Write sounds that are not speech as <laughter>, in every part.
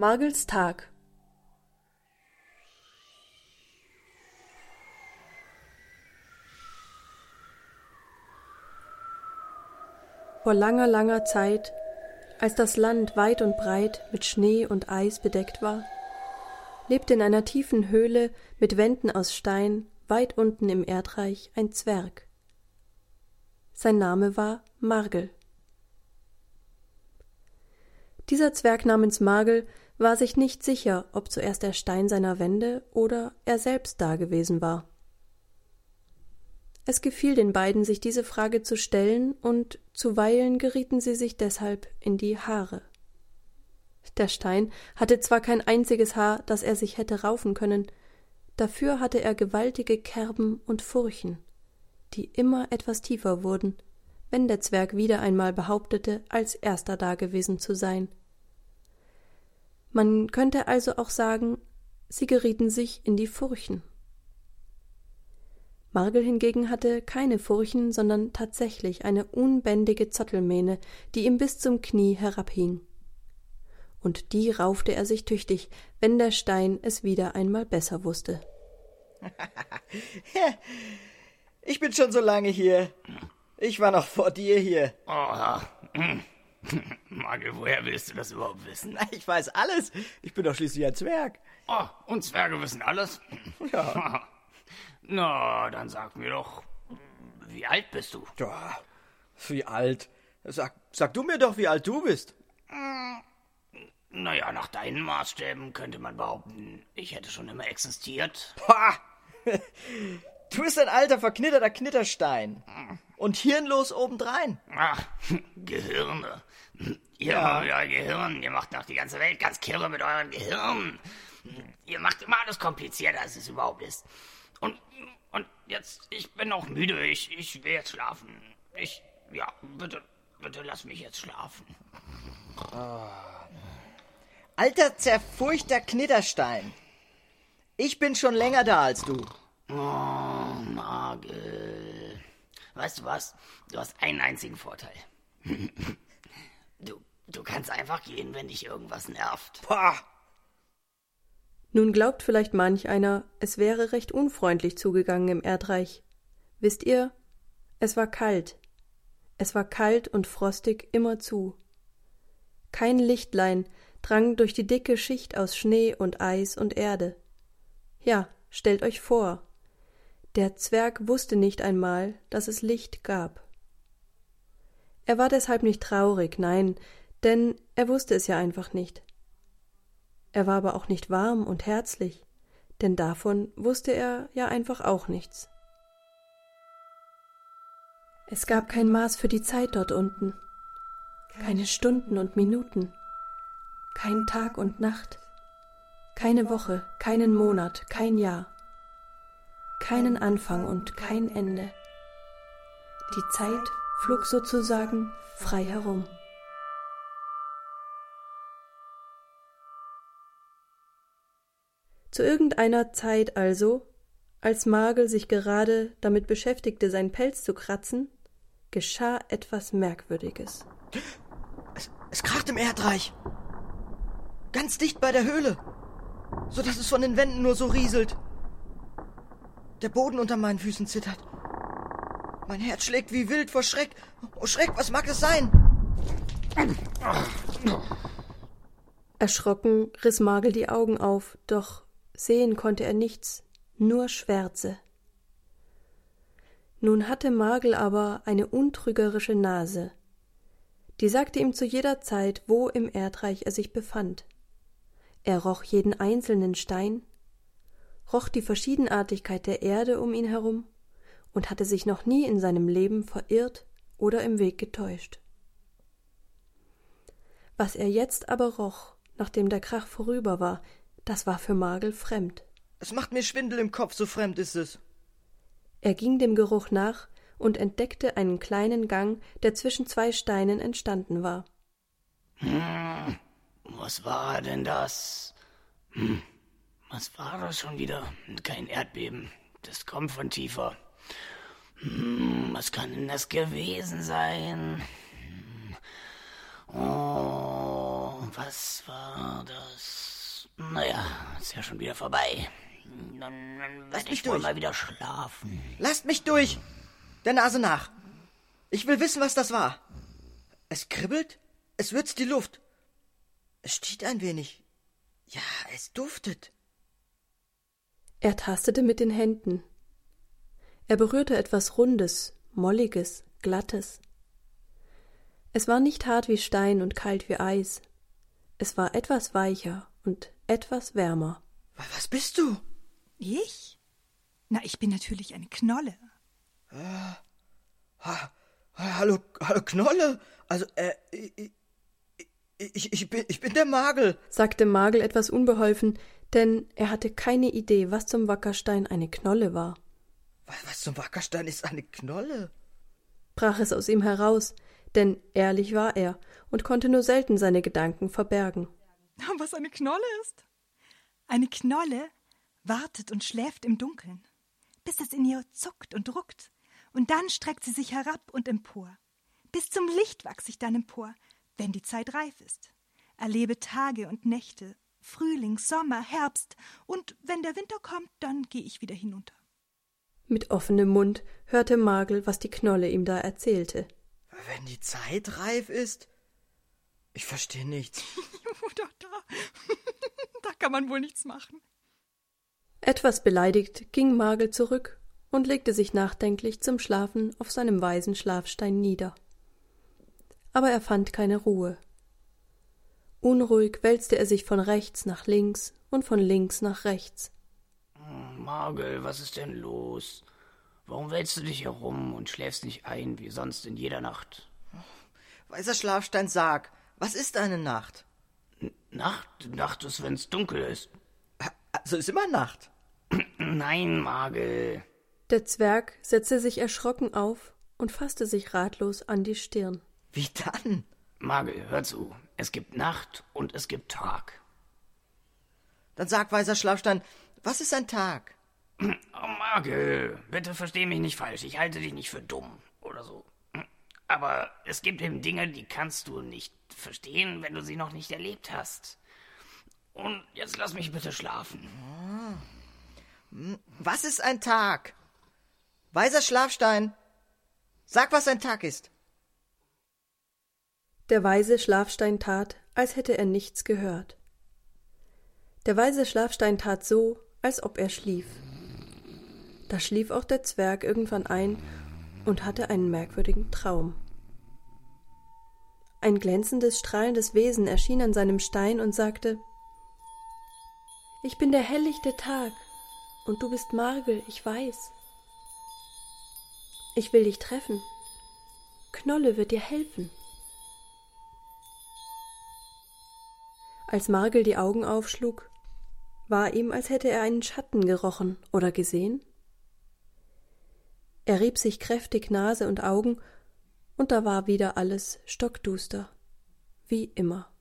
Margels Tag. Vor langer, langer Zeit, als das Land weit und breit mit Schnee und Eis bedeckt war, lebte in einer tiefen Höhle mit Wänden aus Stein weit unten im Erdreich ein Zwerg. Sein Name war Margel. Dieser Zwerg namens Margel war sich nicht sicher, ob zuerst der Stein seiner Wände oder er selbst da gewesen war. Es gefiel den beiden, sich diese Frage zu stellen, und zuweilen gerieten sie sich deshalb in die Haare. Der Stein hatte zwar kein einziges Haar, das er sich hätte raufen können, dafür hatte er gewaltige Kerben und Furchen, die immer etwas tiefer wurden, wenn der Zwerg wieder einmal behauptete, als erster dagewesen zu sein. Man könnte also auch sagen, sie gerieten sich in die Furchen. Margel hingegen hatte keine Furchen, sondern tatsächlich eine unbändige Zottelmähne, die ihm bis zum Knie herabhing. Und die raufte er sich tüchtig, wenn der Stein es wieder einmal besser wusste. Ich bin schon so lange hier. Ich war noch vor dir hier. Oh, Margel, woher willst du das überhaupt wissen? Ich weiß alles. Ich bin doch schließlich ein Zwerg. Oh, und Zwerge wissen alles? Ja. <laughs> Na, dann sag mir doch, wie alt bist du? Ja, wie alt? Sag, sag du mir doch, wie alt du bist. Naja, nach deinen Maßstäben könnte man behaupten, ich hätte schon immer existiert. Pah! <laughs> Du bist ein alter, verknitterter Knitterstein. Und hirnlos obendrein. Ach, Gehirne. Ihr Ja. ja. euer Gehirn, ihr macht doch die ganze Welt ganz kirre mit eurem Gehirn. Ihr macht immer alles komplizierter, als es überhaupt ist. Und, und jetzt, ich bin auch müde, ich, ich will jetzt schlafen. Ich, ja, bitte, bitte lass mich jetzt schlafen. Alter, zerfurchter Knitterstein. Ich bin schon länger da als du. Oh, Margel. Weißt du was? Du hast einen einzigen Vorteil. <laughs> Du, du kannst einfach gehen, wenn dich irgendwas nervt. Pah! Nun glaubt vielleicht manch einer, es wäre recht unfreundlich zugegangen im Erdreich. Wisst ihr, es war kalt. Es war kalt und frostig immerzu. Kein Lichtlein drang durch die dicke Schicht aus Schnee und Eis und Erde. Ja, stellt euch vor, der Zwerg wusste nicht einmal, dass es Licht gab. Er war deshalb nicht traurig, nein, denn er wusste es ja einfach nicht. Er war aber auch nicht warm und herzlich, denn davon wusste er ja einfach auch nichts. Es gab kein Maß für die Zeit dort unten, keine Stunden und Minuten, kein Tag und Nacht, keine Woche, keinen Monat, kein Jahr, keinen Anfang und kein Ende. Die Zeit flog sozusagen frei herum. Zu irgendeiner Zeit also, als Margel sich gerade damit beschäftigte, sein Pelz zu kratzen, geschah etwas Merkwürdiges. Es, es kracht im Erdreich. Ganz dicht bei der Höhle. So dass es von den Wänden nur so rieselt. Der Boden unter meinen Füßen zittert. Mein Herz schlägt wie wild vor Schreck. Oh Schreck, was mag es sein? Erschrocken riss Margel die Augen auf, doch sehen konnte er nichts, nur Schwärze. Nun hatte Margel aber eine untrügerische Nase. Die sagte ihm zu jeder Zeit, wo im Erdreich er sich befand. Er roch jeden einzelnen Stein, roch die Verschiedenartigkeit der Erde um ihn herum und hatte sich noch nie in seinem Leben verirrt oder im Weg getäuscht. Was er jetzt aber roch, nachdem der Krach vorüber war, das war für Margel fremd. Es macht mir Schwindel im Kopf, so fremd ist es. Er ging dem Geruch nach und entdeckte einen kleinen Gang, der zwischen zwei Steinen entstanden war. Was war denn das? Hm, was war das schon wieder? Kein Erdbeben. Das kommt von tiefer. Hm, was kann denn das gewesen sein? Hm. Oh, was war das? Naja, ist ja schon wieder vorbei. Dann, dann werde mich durch. mal wieder schlafen. Lasst mich durch! Der Nase nach! Ich will wissen, was das war. Es kribbelt, es würzt die Luft. Es sticht ein wenig. Ja, es duftet. Er tastete mit den Händen. Er berührte etwas Rundes, Molliges, Glattes. Es war nicht hart wie Stein und kalt wie Eis. Es war etwas weicher und etwas wärmer. Wa- Was bist du? Ich? Na, ich bin natürlich eine Knolle. Ha, hallo, hallo Knolle. Also, äh, ich, ich, ich, bin, ich bin der Magel. sagte Magel etwas unbeholfen, denn er hatte keine Idee, was zum Wackerstein eine Knolle war. Was, was zum Wackerstein ist eine Knolle? Brach es aus ihm heraus, denn ehrlich war er und konnte nur selten seine Gedanken verbergen. Was eine Knolle ist? Eine Knolle wartet und schläft im Dunkeln, bis es in ihr zuckt und ruckt, und dann streckt sie sich herab und empor. Bis zum Licht wachs ich dann empor, wenn die Zeit reif ist. Erlebe Tage und Nächte, Frühling, Sommer, Herbst, und wenn der Winter kommt, dann gehe ich wieder hinunter. Mit offenem Mund hörte Magel, was die Knolle ihm da erzählte. Wenn die Zeit reif ist? Ich verstehe nichts. <laughs> da, da, <laughs> da kann man wohl nichts machen. Etwas beleidigt ging Magel zurück und legte sich nachdenklich zum Schlafen auf seinem weisen Schlafstein nieder. Aber er fand keine Ruhe. Unruhig wälzte er sich von rechts nach links und von links nach rechts. Margel, was ist denn los? Warum wälzt du dich herum und schläfst nicht ein wie sonst in jeder Nacht? Weißer Schlafstein, sag, was ist eine Nacht? Nacht? Nacht ist, wenn's dunkel ist. Also ist immer Nacht. <clears throat> Nein, Margel. Der Zwerg setzte sich erschrocken auf und fasste sich ratlos an die Stirn. Wie dann? Margel, hör zu. Es gibt Nacht und es gibt Tag. Dann sag, weißer Schlafstein, was ist ein Tag? Oh, Margel, bitte versteh mich nicht falsch. Ich halte dich nicht für dumm oder so. Aber es gibt eben Dinge, die kannst du nicht verstehen, wenn du sie noch nicht erlebt hast. Und jetzt lass mich bitte schlafen. Was ist ein Tag? Weißer Schlafstein, sag, was ein Tag ist. Der weise Schlafstein tat, als hätte er nichts gehört. Der weise Schlafstein tat so, als ob er schlief. Da schlief auch der Zwerg irgendwann ein und hatte einen merkwürdigen Traum. Ein glänzendes, strahlendes Wesen erschien an seinem Stein und sagte Ich bin der helllichte Tag, und du bist Margel, ich weiß. Ich will dich treffen. Knolle wird dir helfen. Als Margel die Augen aufschlug, war ihm, als hätte er einen Schatten gerochen oder gesehen. Er rieb sich kräftig Nase und Augen, und da war wieder alles stockduster, wie immer.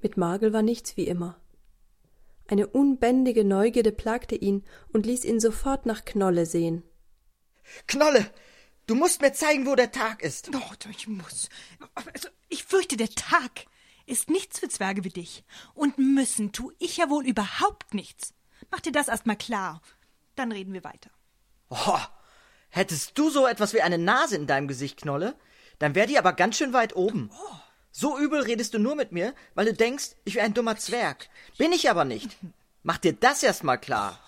Mit Margel war nichts wie immer. Eine unbändige Neugierde plagte ihn und ließ ihn sofort nach Knolle sehen. Knolle, du musst mir zeigen, wo der Tag ist. Doch, ich muss. Also, ich fürchte, der Tag ist nichts für Zwerge wie dich. Und müssen tu ich ja wohl überhaupt nichts. Mach dir das erst mal klar. Dann reden wir weiter. Oh, hättest du so etwas wie eine Nase in deinem Gesicht, Knolle, dann wär die aber ganz schön weit oben. So übel redest du nur mit mir, weil du denkst, ich wäre ein dummer Zwerg. Bin ich aber nicht. Mach dir das erst mal klar.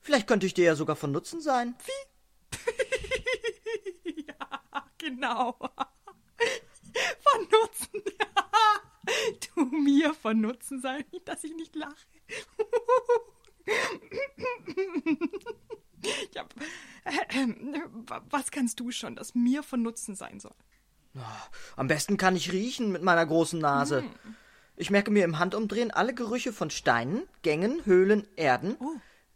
Vielleicht könnte ich dir ja sogar von Nutzen sein. <laughs> ja, genau. <laughs> Von Nutzen. <laughs> <laughs> du mir von Nutzen sein, dass ich nicht lache. <laughs> ja, äh, äh, was kannst du schon, das mir von Nutzen sein soll? Am besten kann ich riechen mit meiner großen Nase. Ich merke mir im Handumdrehen alle Gerüche von Steinen, Gängen, Höhlen, Erden.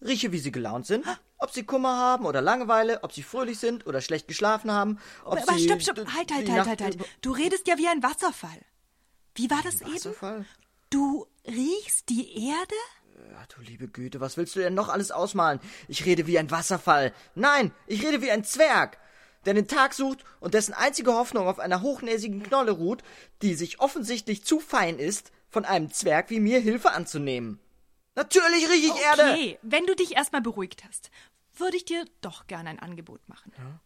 Rieche, wie sie gelaunt sind, ob sie Kummer haben oder Langeweile, ob sie fröhlich sind oder schlecht geschlafen haben, ob Aber sie... stopp, stopp, halt, halt, halt, halt, halt. über- Du redest ja wie ein Wasserfall. Wie war das eben? Wasserfall? Du riechst die Erde? Ach, du liebe Güte, was willst du denn noch alles ausmalen? Ich rede wie ein Wasserfall. Nein, ich rede wie ein Zwerg. der den Tag sucht und dessen einzige Hoffnung auf einer hochnäsigen Knolle ruht, die sich offensichtlich zu fein ist, von einem Zwerg wie mir Hilfe anzunehmen. Natürlich riech ich okay, Erde! Okay, wenn du dich erstmal beruhigt hast, würde ich dir doch gerne ein Angebot machen. Ja?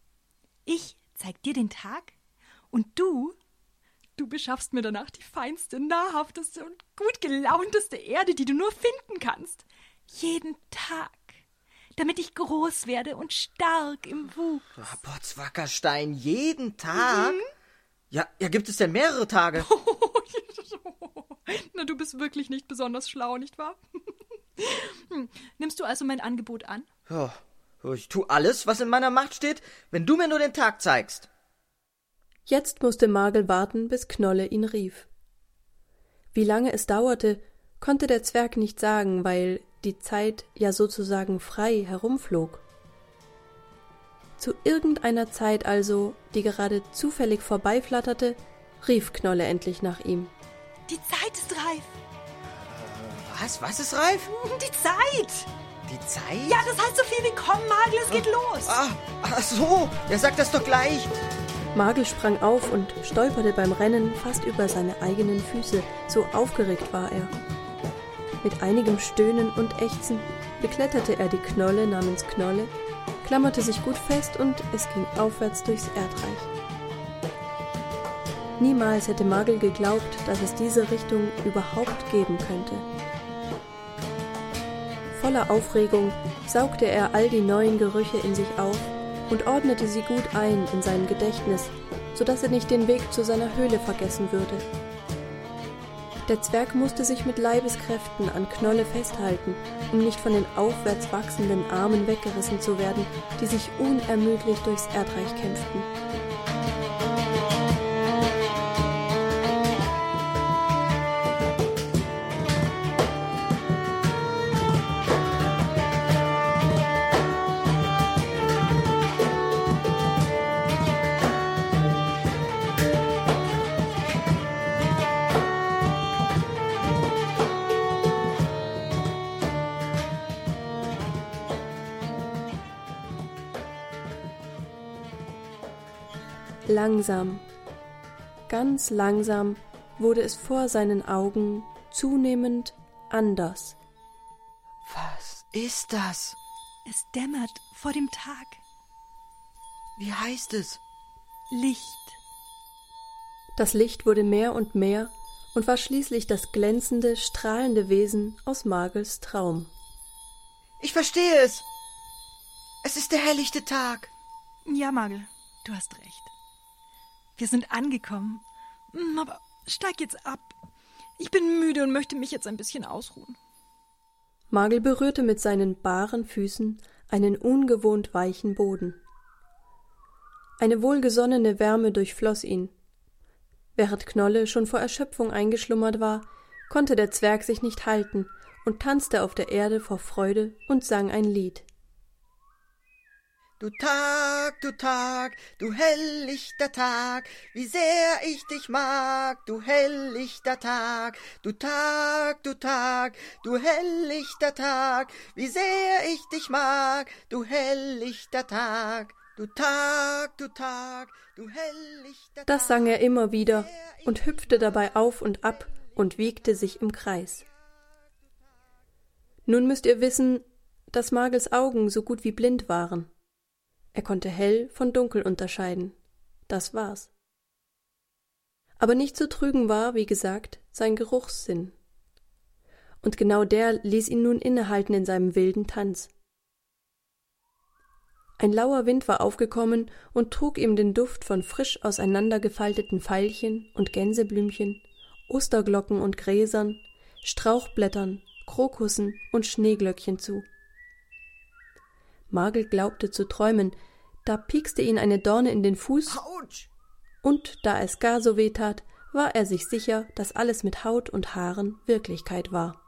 Ich zeig dir den Tag und du, du beschaffst mir danach die feinste, nahrhafteste und gut gelaunteste Erde, die du nur finden kannst. Jeden Tag damit ich groß werde und stark im Wuchs. Oh, Potzwackerstein, jeden Tag? Mhm. Ja, ja, gibt es denn mehrere Tage? <laughs> Na, du bist wirklich nicht besonders schlau, nicht wahr? Hm, nimmst du also mein Angebot an? Ja, ich tu alles, was in meiner Macht steht, wenn du mir nur den Tag zeigst. Jetzt musste Magel warten, bis Knolle ihn rief. Wie lange es dauerte, konnte der Zwerg nicht sagen, weil die Zeit ja sozusagen frei herumflog. Zu irgendeiner Zeit also, die gerade zufällig vorbeiflatterte, rief Knolle endlich nach ihm. Die Zeit ist reif. Was? Was ist reif? <laughs> Die Zeit! Die Zeit? Ja, das heißt so viel wie komm, Magel, es geht ah, los. Ah, ach so, er sagt das doch gleich. Magel sprang auf und stolperte beim Rennen fast über seine eigenen Füße, so aufgeregt war er. Mit einigem Stöhnen und Ächzen bekletterte er die Knolle namens Knolle, klammerte sich gut fest und es ging aufwärts durchs Erdreich. Niemals hätte Magel geglaubt, dass es diese Richtung überhaupt geben könnte. Voller Aufregung saugte er all die neuen Gerüche in sich auf und ordnete sie gut ein in sein Gedächtnis, so dass er nicht den Weg zu seiner Höhle vergessen würde. Der Zwerg musste sich mit Leibeskräften an Knolle festhalten, um nicht von den aufwärts wachsenden Armen weggerissen zu werden, die sich unermüdlich durchs Erdreich kämpften. Langsam, ganz langsam wurde es vor seinen Augen zunehmend anders. Was ist das? Es dämmert vor dem Tag. Wie heißt es? Licht. Das Licht wurde mehr und mehr und war schließlich das glänzende, strahlende Wesen aus Magels Traum. Ich verstehe es. Es ist der helllichte Tag. Ja, Magel, du hast recht. Wir sind angekommen. Hm, aber steig jetzt ab. Ich bin müde und möchte mich jetzt ein bisschen ausruhen. Magel berührte mit seinen baren Füßen einen ungewohnt weichen Boden. Eine wohlgesonnene Wärme durchfloß ihn. Während Knolle schon vor Erschöpfung eingeschlummert war, konnte der Zwerg sich nicht halten und tanzte auf der Erde vor Freude und sang ein Lied. Du Tag, du Tag, du helllichter Tag, wie sehr ich dich mag, du helllichter Tag, du Tag, du Tag, du helllichter Tag, wie sehr ich dich mag, du helllichter Tag, du Tag, du Tag, du helllichter Tag. Das sang er immer wieder und hüpfte dabei auf und ab und wiegte sich im Kreis. Nun müsst ihr wissen, dass Magels Augen so gut wie blind waren. Er konnte hell von dunkel unterscheiden. Das war's. Aber nicht zu trügen war, wie gesagt, sein Geruchssinn. Und genau der ließ ihn nun innehalten in seinem wilden Tanz. Ein lauer Wind war aufgekommen und trug ihm den Duft von frisch auseinandergefalteten Veilchen und Gänseblümchen, Osterglocken und Gräsern, Strauchblättern, Krokussen und Schneeglöckchen zu. Magel glaubte zu träumen, da piekste ihn eine Dorne in den Fuß. Autsch! Und da es gar so weh tat, war er sich sicher, dass alles mit Haut und Haaren Wirklichkeit war.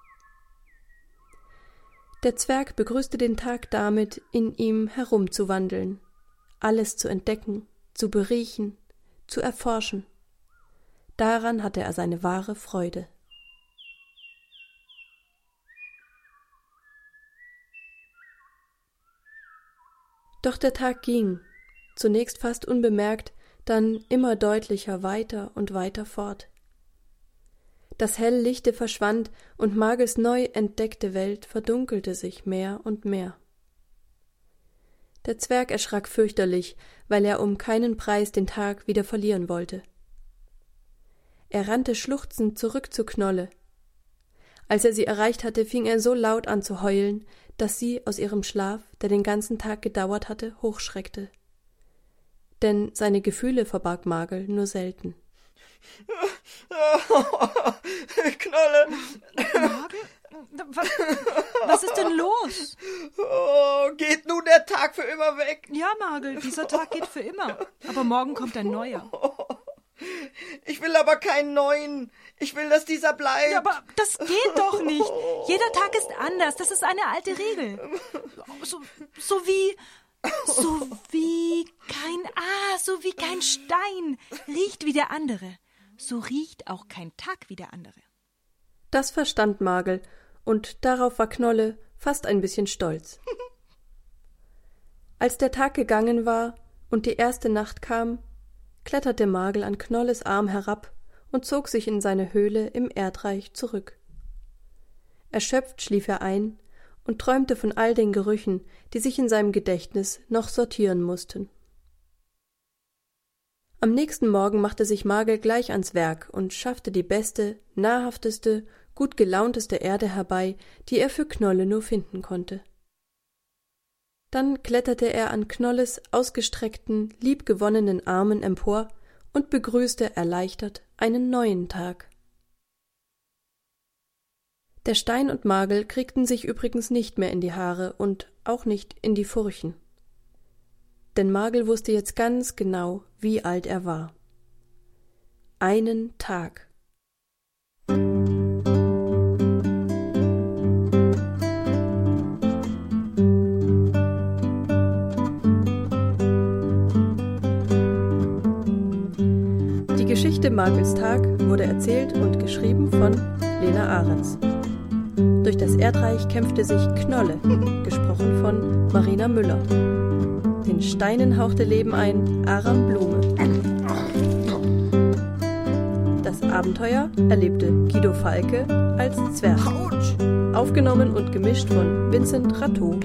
Der Zwerg begrüßte den Tag damit, in ihm herumzuwandeln, alles zu entdecken, zu beriechen, zu erforschen. Daran hatte er seine wahre Freude. Doch der Tag ging, zunächst fast unbemerkt, dann immer deutlicher weiter und weiter fort. Das Helllichte verschwand und Magels neu entdeckte Welt verdunkelte sich mehr und mehr. Der Zwerg erschrak fürchterlich, weil er um keinen Preis den Tag wieder verlieren wollte. Er rannte schluchzend zurück zu Knolle. Als er sie erreicht hatte, fing er so laut an zu heulen, dass sie aus ihrem Schlaf, der den ganzen Tag gedauert hatte, hochschreckte. Denn seine Gefühle verbarg Magel nur selten. <laughs> Knolle! Magel? Was, was ist denn los? Oh, geht nun der Tag für immer weg? Ja, Magel, dieser Tag geht für immer. Aber morgen kommt ein neuer. <laughs> Ich will aber keinen neuen. Ich will, dass dieser bleibt. Ja, aber das geht doch nicht. <laughs> Jeder Tag ist anders. Das ist eine alte Regel. So, so wie. So wie kein. Ah, so wie kein Stein riecht wie der andere. So riecht auch kein Tag wie der andere. Das verstand Magel, und darauf war Knolle fast ein bisschen stolz. <laughs> Als der Tag gegangen war und die erste Nacht kam, kletterte Magel an Knolles Arm herab und zog sich in seine Höhle im Erdreich zurück. Erschöpft schlief er ein und träumte von all den Gerüchen, die sich in seinem Gedächtnis noch sortieren mussten. Am nächsten Morgen machte sich Magel gleich ans Werk und schaffte die beste, nahrhafteste, gut gelaunteste Erde herbei, die er für Knolle nur finden konnte. Dann kletterte er an Knolles ausgestreckten, liebgewonnenen Armen empor und begrüßte erleichtert einen neuen Tag. Der Stein und Magel kriegten sich übrigens nicht mehr in die Haare und auch nicht in die Furchen. Denn Magel wusste jetzt ganz genau, wie alt er war. Einen Tag. Geschichte Magels Tag wurde erzählt und geschrieben von Lena Ahrens. Durch das Erdreich kämpfte sich Knolle, gesprochen von Marina Müller. Den Steinen hauchte Leben ein Aram Blume. Das Abenteuer erlebte Guido Falke als Zwerg. Aufgenommen und gemischt von Vincent Rateau.